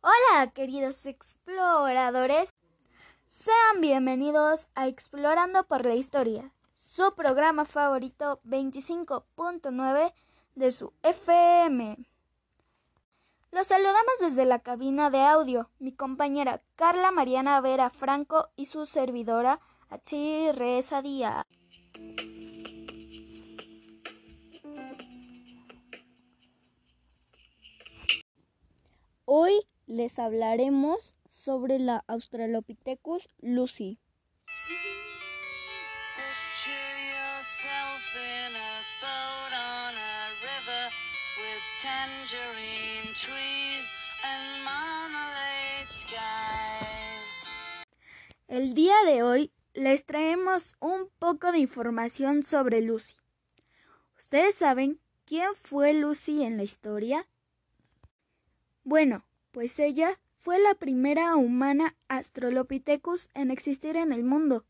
Hola, queridos exploradores. Sean bienvenidos a Explorando por la Historia, su programa favorito 25.9 de su FM. Los saludamos desde la cabina de audio, mi compañera Carla Mariana Vera Franco y su servidora Achiri Reza Díaz. Hoy les hablaremos sobre la Australopithecus lucy. El día de hoy les traemos un poco de información sobre Lucy. ¿Ustedes saben quién fue Lucy en la historia? Bueno, pues ella fue la primera humana Australopithecus en existir en el mundo.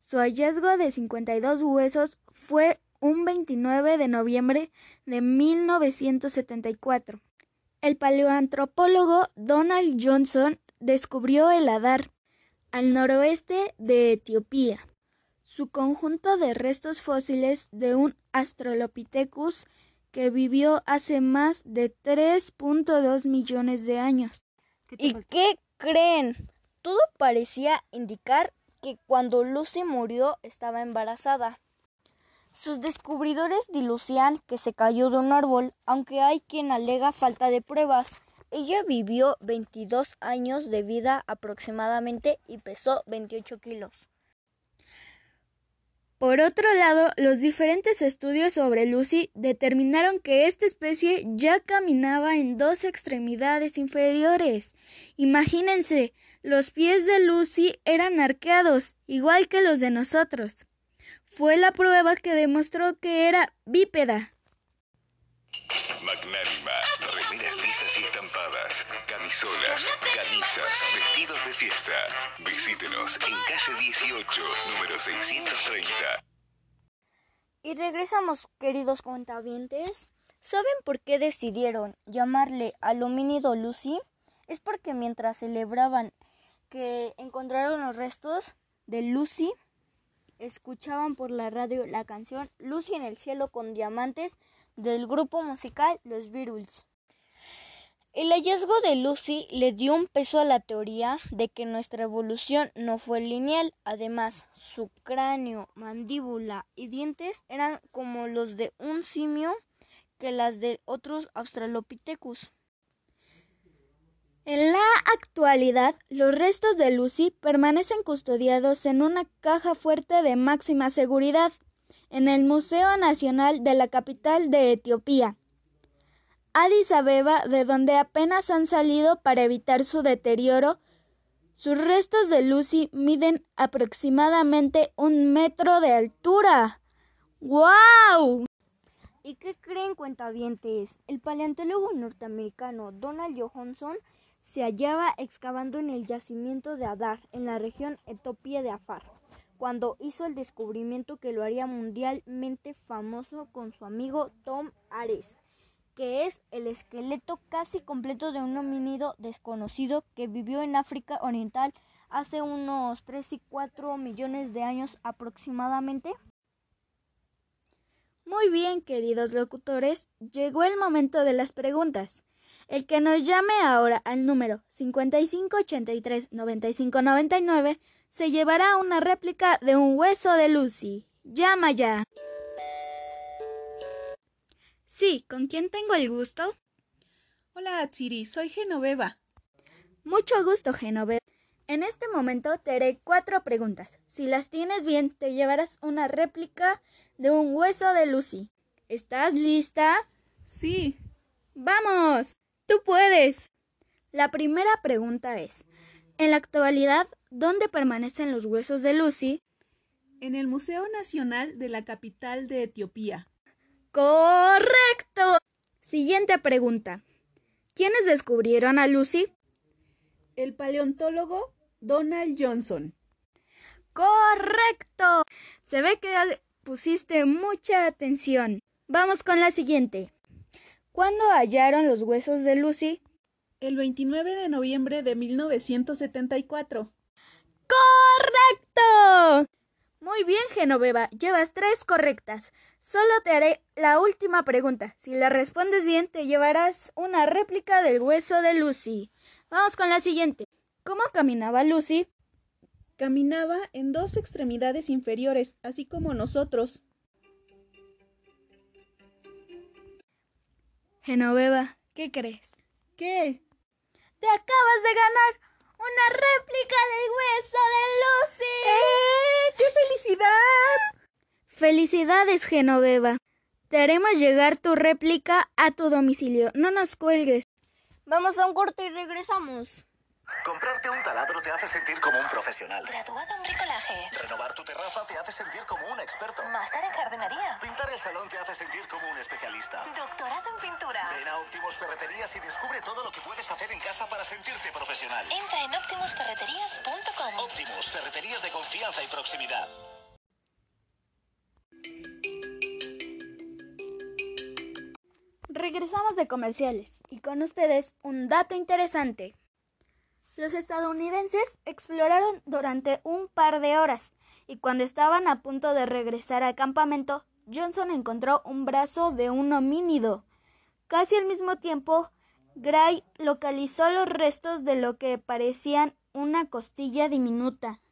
Su hallazgo de 52 huesos fue un 29 de noviembre de 1974. El paleoantropólogo Donald Johnson descubrió el Adar, al noroeste de Etiopía. Su conjunto de restos fósiles de un Australopithecus que vivió hace más de 3.2 millones de años. ¿Y qué creen? Todo parecía indicar que cuando Lucy murió estaba embarazada. Sus descubridores dilucían que se cayó de un árbol, aunque hay quien alega falta de pruebas. Ella vivió 22 años de vida aproximadamente y pesó 28 kilos. Por otro lado, los diferentes estudios sobre Lucy determinaron que esta especie ya caminaba en dos extremidades inferiores. Imagínense, los pies de Lucy eran arqueados, igual que los de nosotros. Fue la prueba que demostró que era bípeda. Magnánima, camisolas, camisas, vestidos de fiesta. Visítenos en calle 18, número 630. Y regresamos, queridos cuentavientes. ¿Saben por qué decidieron llamarle al homínido Lucy? Es porque mientras celebraban que encontraron los restos de Lucy, escuchaban por la radio la canción Lucy en el cielo con diamantes del grupo musical Los Beatles. El hallazgo de Lucy le dio un peso a la teoría de que nuestra evolución no fue lineal. Además, su cráneo, mandíbula y dientes eran como los de un simio que las de otros Australopithecus. En la actualidad, los restos de Lucy permanecen custodiados en una caja fuerte de máxima seguridad en el Museo Nacional de la capital de Etiopía, Addis Abeba, de donde apenas han salido para evitar su deterioro. Sus restos de Lucy miden aproximadamente un metro de altura. ¡Wow! ¿Y qué creen cuentavientes? El paleontólogo norteamericano Donald Johansson se hallaba excavando en el yacimiento de Adar, en la región Etiopía de Afar, cuando hizo el descubrimiento que lo haría mundialmente famoso con su amigo Tom Ares, que es el esqueleto casi completo de un homínido desconocido que vivió en África Oriental hace unos 3 y 4 millones de años aproximadamente. Muy bien, queridos locutores, llegó el momento de las preguntas. El que nos llame ahora al número 5583-9599 se llevará una réplica de un hueso de Lucy. Llama ya. Sí, ¿con quién tengo el gusto? Hola, Chiri, soy Genoveva. Mucho gusto, Genoveva. En este momento te haré cuatro preguntas. Si las tienes bien, te llevarás una réplica de un hueso de Lucy. ¿Estás lista? Sí. ¡Vamos! Tú puedes. La primera pregunta es, en la actualidad, ¿dónde permanecen los huesos de Lucy? En el Museo Nacional de la capital de Etiopía. Correcto. Siguiente pregunta. ¿Quiénes descubrieron a Lucy? El paleontólogo Donald Johnson. Correcto. Se ve que pusiste mucha atención. Vamos con la siguiente. ¿Cuándo hallaron los huesos de Lucy? El 29 de noviembre de 1974. ¡Correcto! Muy bien, Genoveva. Llevas tres correctas. Solo te haré la última pregunta. Si la respondes bien, te llevarás una réplica del hueso de Lucy. Vamos con la siguiente. ¿Cómo caminaba Lucy? Caminaba en dos extremidades inferiores, así como nosotros. Genoveva, ¿qué crees? ¿Qué? Te acabas de ganar una réplica del hueso de Lucy. ¡Eh! ¡Qué felicidad! Felicidades, Genoveva. Te haremos llegar tu réplica a tu domicilio. No nos cuelgues. Vamos a un corte y regresamos. Comprarte un taladro te hace sentir como un profesional. Graduado en bricolaje. Renovar tu terraza te hace sentir como un experto. Máster en jardinería. Pintar el salón te hace sentir como un especialista. Doctorado en pintura. Ven a Optimus Ferreterías y descubre todo lo que puedes hacer en casa para sentirte profesional. Entra en optimusferreterías.com. Optimus, ferreterías de confianza y proximidad. Regresamos de comerciales y con ustedes un dato interesante. Los estadounidenses exploraron durante un par de horas y cuando estaban a punto de regresar al campamento, Johnson encontró un brazo de un homínido. Casi al mismo tiempo, Gray localizó los restos de lo que parecían una costilla diminuta.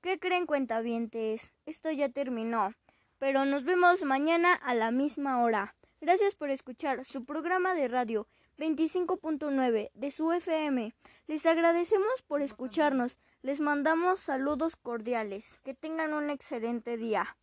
¿Qué creen cuentavientes? Esto ya terminó, pero nos vemos mañana a la misma hora. Gracias por escuchar su programa de radio 25.9 de su FM. Les agradecemos por escucharnos. Les mandamos saludos cordiales. Que tengan un excelente día.